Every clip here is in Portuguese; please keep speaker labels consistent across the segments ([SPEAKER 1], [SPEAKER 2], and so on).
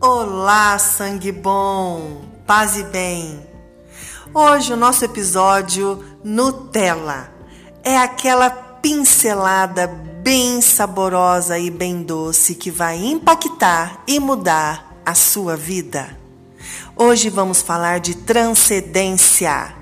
[SPEAKER 1] Olá, sangue bom, paz e bem. Hoje o nosso episódio Nutella é aquela pincelada bem saborosa e bem doce que vai impactar e mudar a sua vida. Hoje vamos falar de transcendência.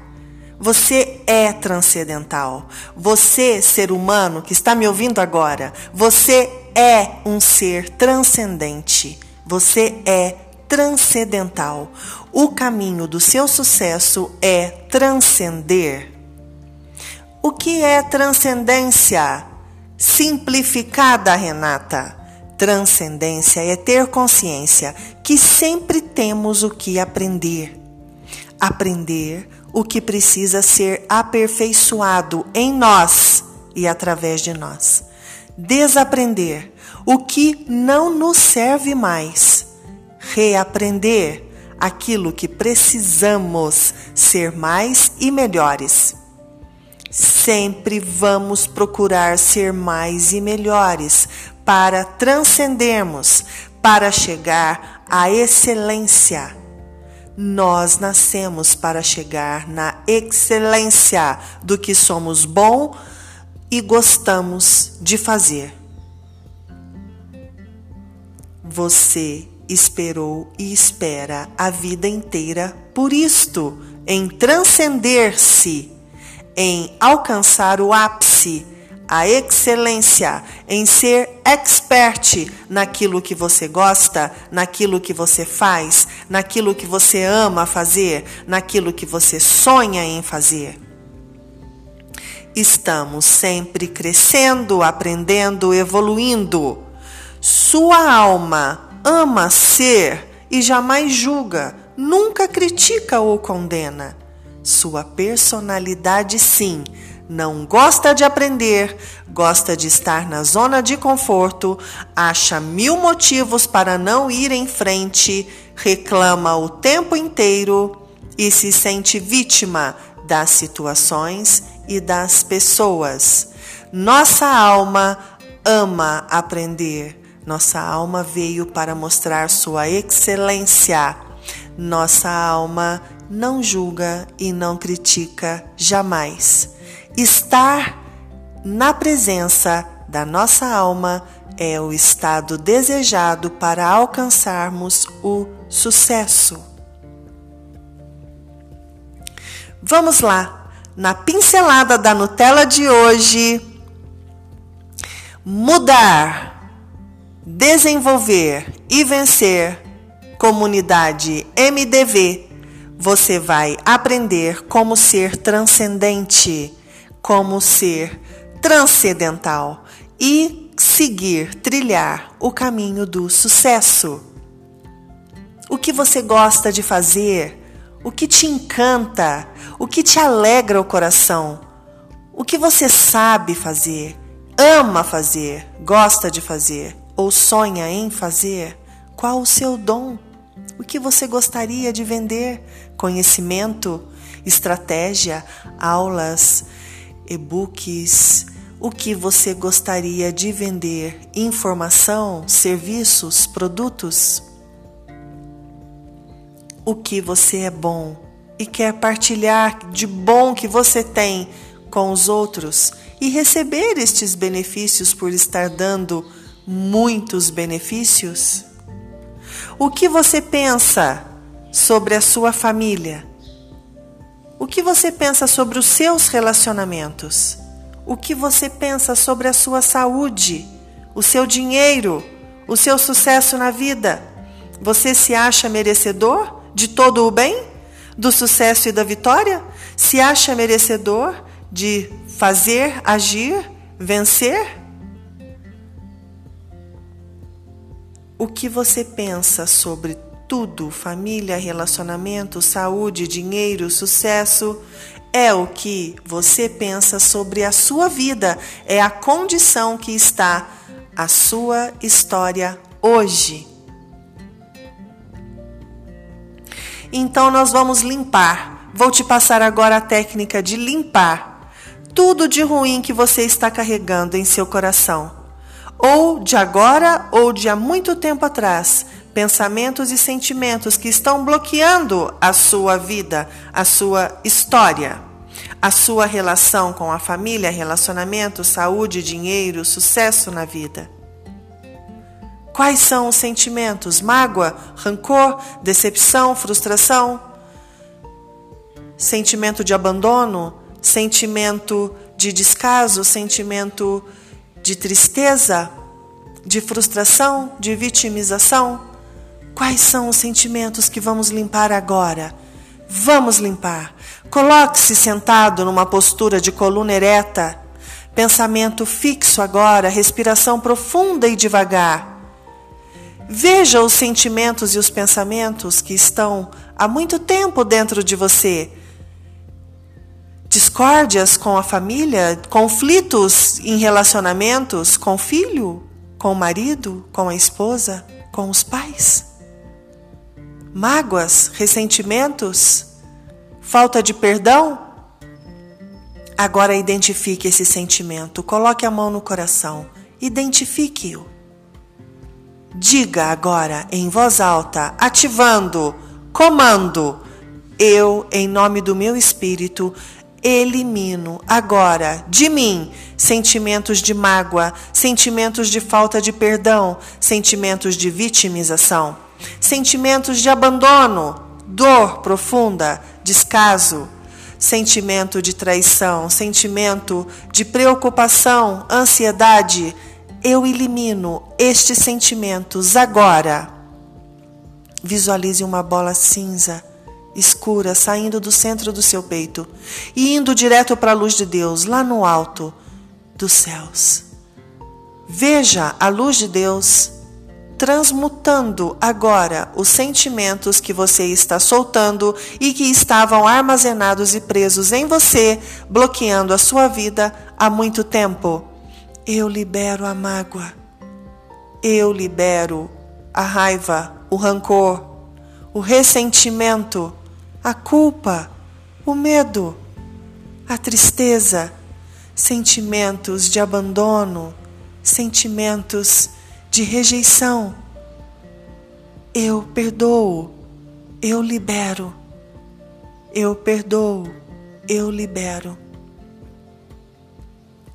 [SPEAKER 1] Você é transcendental. Você, ser humano que está me ouvindo agora, você é um ser transcendente. Você é transcendental. O caminho do seu sucesso é transcender. O que é transcendência? Simplificada, Renata. Transcendência é ter consciência que sempre temos o que aprender. Aprender o que precisa ser aperfeiçoado em nós e através de nós. Desaprender o que não nos serve mais. Reaprender aquilo que precisamos ser mais e melhores. Sempre vamos procurar ser mais e melhores para transcendermos, para chegar à excelência. Nós nascemos para chegar na excelência do que somos bom e gostamos de fazer. Você esperou e espera a vida inteira por isto, em transcender-se, em alcançar o ápice, a excelência, em ser expert naquilo que você gosta, naquilo que você faz, naquilo que você ama fazer, naquilo que você sonha em fazer. Estamos sempre crescendo, aprendendo, evoluindo. Sua alma ama ser e jamais julga, nunca critica ou condena. Sua personalidade, sim, não gosta de aprender, gosta de estar na zona de conforto, acha mil motivos para não ir em frente, reclama o tempo inteiro e se sente vítima das situações e das pessoas. Nossa alma ama aprender nossa alma veio para mostrar sua excelência. Nossa alma não julga e não critica jamais. Estar na presença da nossa alma é o estado desejado para alcançarmos o sucesso. Vamos lá, na pincelada da Nutella de hoje, mudar desenvolver e vencer comunidade MDV, você vai aprender como ser transcendente, como ser transcendental e seguir, trilhar o caminho do sucesso. O que você gosta de fazer, o que te encanta, o que te alegra o coração, o que você sabe fazer, ama fazer, gosta de fazer ou sonha em fazer? Qual o seu dom? O que você gostaria de vender? Conhecimento, estratégia, aulas, e-books? O que você gostaria de vender? Informação, serviços, produtos? O que você é bom e quer partilhar de bom que você tem com os outros e receber estes benefícios por estar dando muitos benefícios? O que você pensa sobre a sua família? O que você pensa sobre os seus relacionamentos? O que você pensa sobre a sua saúde, o seu dinheiro, o seu sucesso na vida? Você se acha merecedor de todo o bem, do sucesso e da vitória? Se acha merecedor de fazer, agir, vencer? O que você pensa sobre tudo, família, relacionamento, saúde, dinheiro, sucesso, é o que você pensa sobre a sua vida, é a condição que está a sua história hoje. Então nós vamos limpar. Vou te passar agora a técnica de limpar tudo de ruim que você está carregando em seu coração ou de agora ou de há muito tempo atrás, pensamentos e sentimentos que estão bloqueando a sua vida, a sua história, a sua relação com a família, relacionamento, saúde, dinheiro, sucesso na vida. Quais são os sentimentos? Mágoa, rancor, decepção, frustração? Sentimento de abandono, sentimento de descaso, sentimento de tristeza, de frustração, de vitimização? Quais são os sentimentos que vamos limpar agora? Vamos limpar. Coloque-se sentado numa postura de coluna ereta, pensamento fixo agora, respiração profunda e devagar. Veja os sentimentos e os pensamentos que estão há muito tempo dentro de você. Discórdias com a família, conflitos em relacionamentos com o filho, com o marido, com a esposa, com os pais. Mágoas, ressentimentos, falta de perdão. Agora identifique esse sentimento, coloque a mão no coração, identifique-o. Diga agora em voz alta, ativando comando. Eu, em nome do meu espírito, elimino agora de mim sentimentos de mágoa, sentimentos de falta de perdão, sentimentos de vitimização, sentimentos de abandono, dor profunda, descaso, sentimento de traição, sentimento de preocupação, ansiedade, eu elimino estes sentimentos agora. Visualize uma bola cinza, escura, saindo do centro do seu peito e indo direto para a luz de Deus, lá no alto dos céus. Veja a luz de Deus transmutando agora os sentimentos que você está soltando e que estavam armazenados e presos em você, bloqueando a sua vida há muito tempo. Eu libero a mágoa. Eu libero a raiva, o rancor, o ressentimento, a culpa, o medo, a tristeza, sentimentos de abandono, sentimentos de rejeição. Eu perdoo, eu libero. Eu perdoo, eu libero.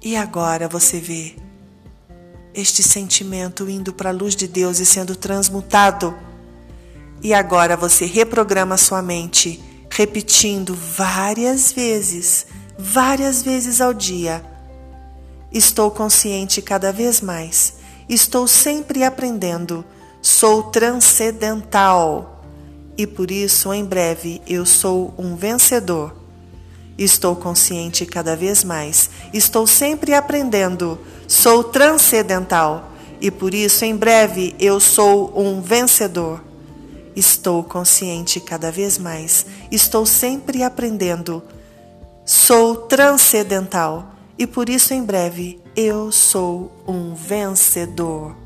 [SPEAKER 1] E agora você vê este sentimento indo para a luz de Deus e sendo transmutado. E agora você reprograma sua mente, repetindo várias vezes, várias vezes ao dia. Estou consciente cada vez mais. Estou sempre aprendendo. Sou transcendental. E por isso, em breve, eu sou um vencedor. Estou consciente cada vez mais. Estou sempre aprendendo. Sou transcendental e por isso em breve eu sou um vencedor. Estou consciente cada vez mais. Estou sempre aprendendo. Sou transcendental e por isso em breve eu sou um vencedor.